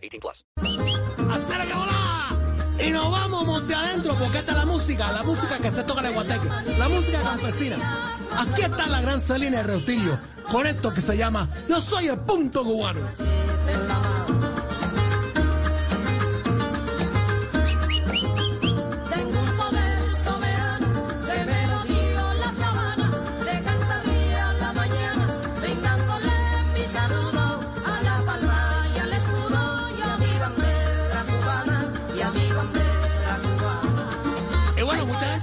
18 plus. ¡Acércate, hola! Y nos vamos monte adentro porque esta es la música, la música que se toca en el Guateque, la música campesina. Aquí está la gran Celina de Reutilio con esto que se llama Yo soy el punto cubano.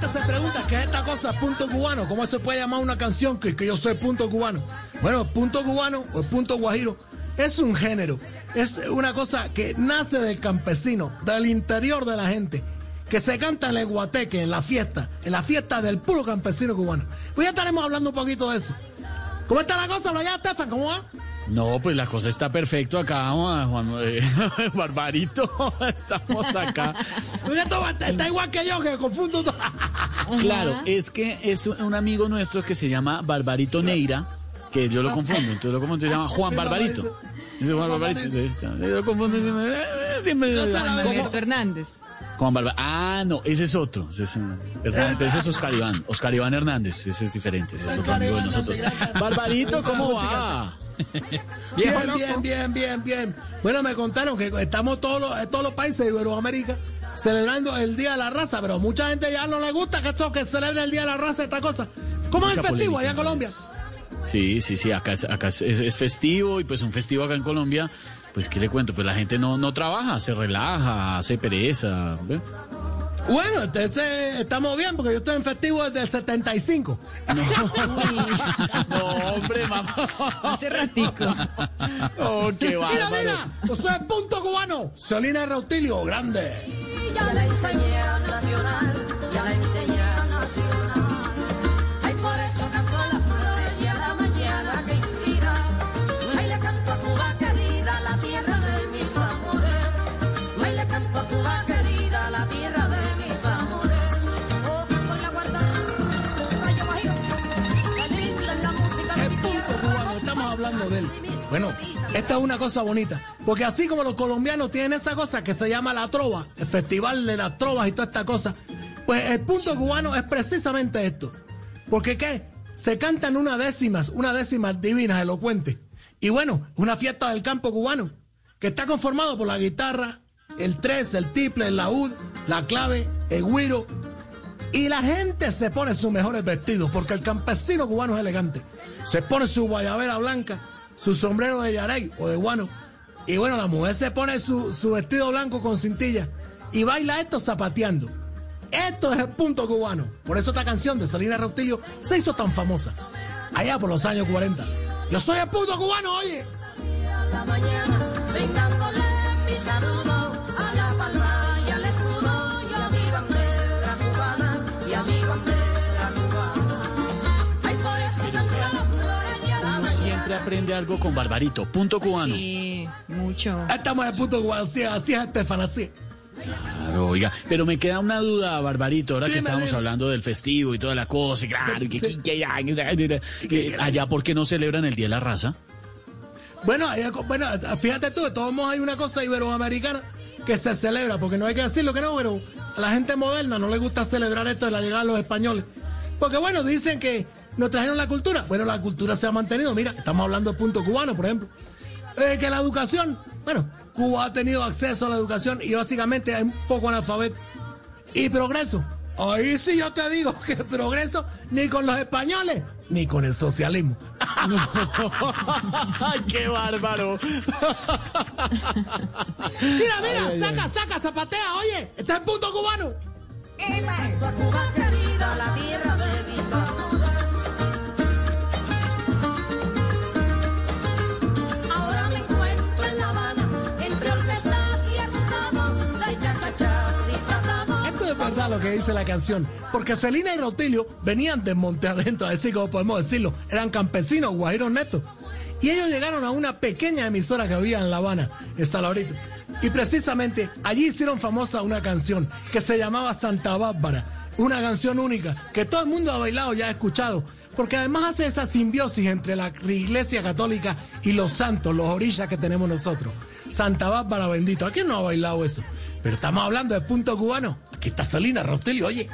Se pregunta qué es esta cosa, punto cubano, cómo se puede llamar una canción que, que yo soy punto cubano. Bueno, punto cubano o punto guajiro es un género, es una cosa que nace del campesino, del interior de la gente, que se canta en el guateque, en la fiesta, en la fiesta del puro campesino cubano. Pues ya estaremos hablando un poquito de eso. ¿Cómo está la cosa allá, Estefan? ¿Cómo va? No, pues la cosa está perfecto acá, Juan eh, Barbarito. Estamos acá. Está, está igual que yo, que confundo. Claro, es que es un amigo nuestro que se llama Barbarito Neira, que yo lo confundo, entonces lo confundo, se llama Juan Barbarito. Dice Juan Barbarito, sí, yo lo confundo siempre. eh, siempre Alberto Hernández. Juan Barba- Ah, no, ese es otro. Ese es, ese es Oscar Iván. Oscar Iván Hernández, ese es diferente, ese es otro amigo de nosotros. Barbarito, ¿cómo va? Bien, bien, bien, bien, bien. Bueno, me contaron que estamos todos los, todos los países de Iberoamérica celebrando el Día de la Raza, pero mucha gente ya no le gusta que esto que celebre el Día de la Raza, esta cosa. ¿Cómo es el Mucha festivo polémica, allá en Colombia? Sí, sí, sí, acá, es, acá es, es- es festivo y pues un festivo acá en Colombia, pues qué le cuento, pues la gente no, no trabaja, se relaja, hace pereza. Bueno, entonces estamos bien porque yo estoy en festivo desde el 75. No, hombre, mamá. Hace ratico. Oh, qué Mira, bárbaro. mira, yo soy el punto cubano. Celina Reutilio, grande. Y ya la enseñé a nacional, ya la enseñé a nacional. Bueno, esta es una cosa bonita, porque así como los colombianos tienen esa cosa que se llama la trova, el festival de las trovas y toda esta cosa, pues el punto cubano es precisamente esto. Porque qué? Se cantan unas décimas, unas décimas divinas, elocuentes. Y bueno, una fiesta del campo cubano, que está conformado por la guitarra, el tres, el triple, el laúd, la clave, el güiro, y la gente se pone sus mejores vestidos, porque el campesino cubano es elegante. Se pone su guayabera blanca, su sombrero de yarey o de guano. Y bueno, la mujer se pone su, su vestido blanco con cintilla y baila esto zapateando. Esto es el punto cubano. Por eso esta canción de Salina Rautilio se hizo tan famosa. Allá por los años 40. Yo soy el punto cubano, oye. Siempre aprende algo con Barbarito, punto cubano. Sí, mucho. Estamos en el punto cubano. Así, es, así es, Estefan, así es. Claro, oiga, pero me queda una duda, Barbarito, ahora que estábamos dime. hablando del festivo y toda la cosa, y claro, que, Sí. que- que- que- que- allá, ¿por qué no celebran el Día de la Raza? Bueno, bueno, fíjate tú, de todos modos hay una cosa iberoamericana que se celebra, porque no hay que decirlo que no, pero a la gente moderna no le gusta celebrar esto de la llegada de los españoles. Porque bueno, dicen que nos trajeron la cultura. Bueno, la cultura se ha mantenido. Mira, estamos hablando de punto cubano, por ejemplo. Eh, que la educación, bueno, Cuba ha tenido acceso a la educación y básicamente hay un poco analfabeto. Y progreso. Ahí sí yo te digo que progreso ni con los españoles ni con el socialismo. ¡Ay, qué bárbaro! Mira, mira, saca, saca, zapatea, oye, este es el punto cubano. a Cuba querida, la tierra de lo que dice la canción. Porque Celina y Rotilio venían de Monte Adentro, así como podemos decirlo. Eran campesinos, guajiros netos. Y ellos llegaron a una pequeña emisora que había en La Habana, en Salabrito. Y precisamente allí hicieron famosa una canción que se llamaba Santa Bárbara. Una canción única que todo el mundo ha bailado y ha escuchado. Porque además hace esa simbiosis entre la iglesia católica y los santos, los orillas que tenemos nosotros. Santa Bárbara bendito. ¿A quién no ha bailado eso? Pero estamos hablando de punto cubano. Está Salina Rautelio, oye.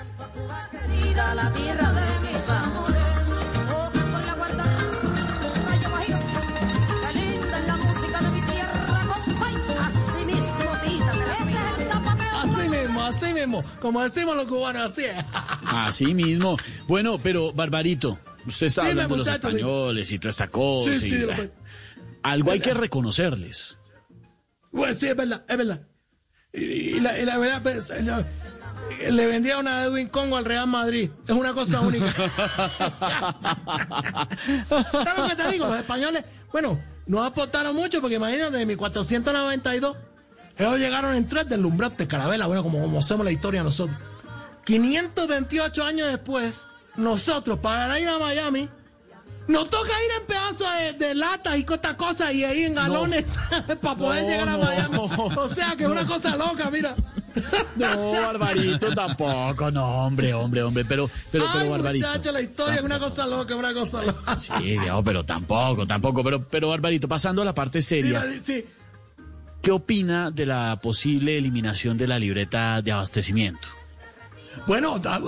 Así mismo. Así mismo. Como decimos los cubanos, así es. Así mismo. Bueno, pero Barbarito, usted está Dime, hablando de los españoles y toda esta cosa. Sí, sí, y- Algo hay que reconocerles. Pues sí, es verdad, es verdad. Y, y la, y la verdad, pues, le vendía una Edwin Congo al Real Madrid. Es una cosa única. ¿Sabes lo que te digo? Los españoles, bueno, no aportaron mucho porque imagínate, de 1492, ellos llegaron en tres del Lumbrante, Carabela, bueno, como, como hacemos la historia nosotros. 528 años después, nosotros, para ir a Miami, nos toca ir en pedazos de, de latas y cosas cosas y ahí en galones para poder No, llegar a no. Miami. O sea que es una cosa loca, mira. No, Barbarito tampoco, no, hombre, hombre, hombre, pero, pero, pero Ay, Barbarito. muchacho, la historia es una cosa loca, una cosa loca. Sí, no, pero tampoco, tampoco, pero, pero Barbarito, pasando a la parte seria, sí. ¿qué opina de la posible eliminación de la libreta de abastecimiento? Bueno, da-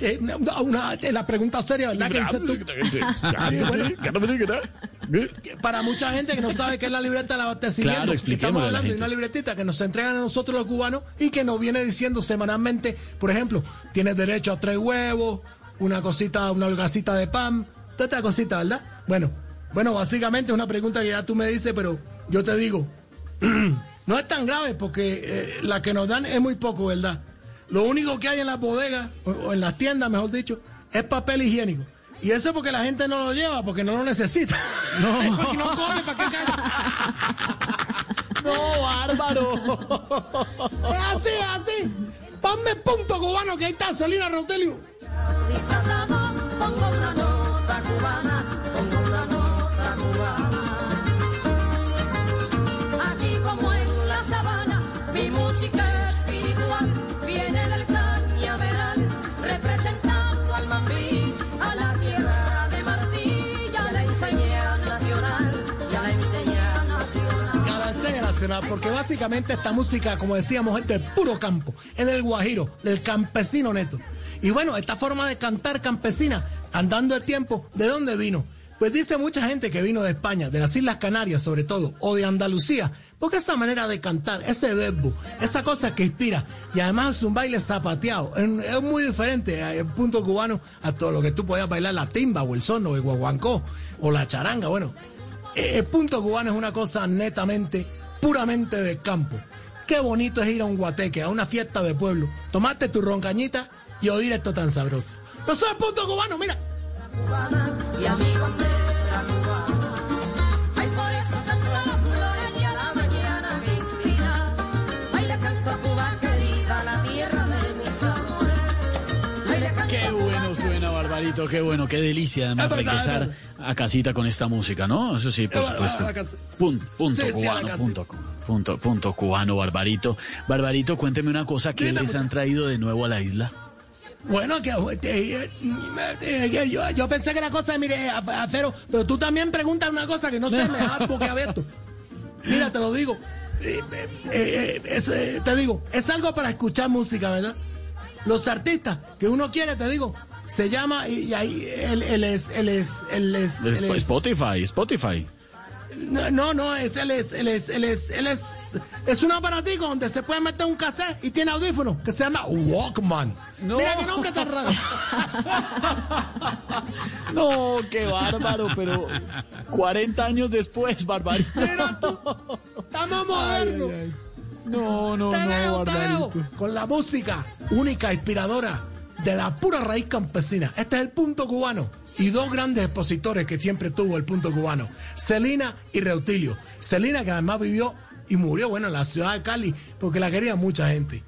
eh, una, una- eh, la pregunta seria, ¿verdad? Que dices tú. Sí, bueno, para mucha gente que no sabe qué es la libreta del abastecimiento, Claro, estamos hablando de una libretita que nos entregan a nosotros los cubanos y que nos viene diciendo semanalmente, por ejemplo, tienes derecho a tres huevos, una cosita, una holgacita de pan, toda esta cosita, ¿verdad? Bueno, bueno, básicamente es una pregunta que ya tú me dices, pero yo te digo, no es tan grave porque eh, la que nos dan es muy poco, ¿verdad? Lo único que hay en las bodegas, o, o en las tiendas, mejor dicho, es papel higiénico. Y eso es porque la gente no lo lleva, porque no lo necesita. No, porque no come, ¿para qué? No, bárbaro. Es así, es así. Ponme punto cubano, que ahí está Solina Rautelio. Disfrazado, pongo una nota cubana, Porque básicamente esta música, como decíamos, es del puro campo, es del guajiro, del campesino neto. Y bueno, esta forma de cantar campesina, andando el tiempo, ¿de dónde vino? Pues dice mucha gente que vino de España, de las Islas Canarias sobre todo, o de Andalucía, porque esa manera de cantar, ese verbo, esa cosa que inspira, y además es un baile zapateado, es, muy diferente eh, el punto cubano a todo lo que tú podías bailar, la timba o el son o el guaguancó o la charanga, bueno, eh, el punto cubano es una cosa netamente, puramente de campo. Qué bonito es ir a un guateque, a una fiesta de pueblo, tomarte tu roncañita y oír esto tan sabroso. No soy punto cubano, mira. Barbarito, qué bueno, qué delicia además Es verdad, es regresar a casita con esta música, ¿no? Eso sí, por verdad, supuesto. punto Sí, sí, la cubano, casa. punto, punto, punto cubano, Barbarito. Barbarito, cuénteme una cosa, ¿qué Dime, les han traído de nuevo a la isla? Bueno, que eh, eh, eh, yo, yo pensé que era cosa de, mire, Afero, pero tú también preguntas una cosa que no sé, me dejas boquiabierto. Mira, te lo digo. Eh, eh, eh, es, eh, te digo, es algo para escuchar música, ¿verdad? Los artistas que uno quiere, te digo, se llama y, y ahí él, él es, él es, él es, él es- Spotify, Spotify. no, no, no, es él es, él es, él es, él es, es un aparatico donde se puede meter un cassette y tiene audífono que se llama Walkman. No. Mira qué nombre tan raro. No, qué bárbaro, pero 40 años después, Barbarito. Mira tú, estamos modernos. No, no, Te no, te Barbarito. con la música única, inspiradora de la pura raíz campesina. Este es el punto cubano. Y dos grandes expositores que siempre tuvo el punto cubano, Celina y Reutilio. Celina que además vivió y murió, bueno, en la ciudad de Cali, porque la quería mucha gente.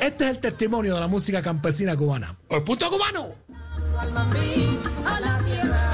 Este es el testimonio de la música campesina cubana. El punto cubano. a la tierra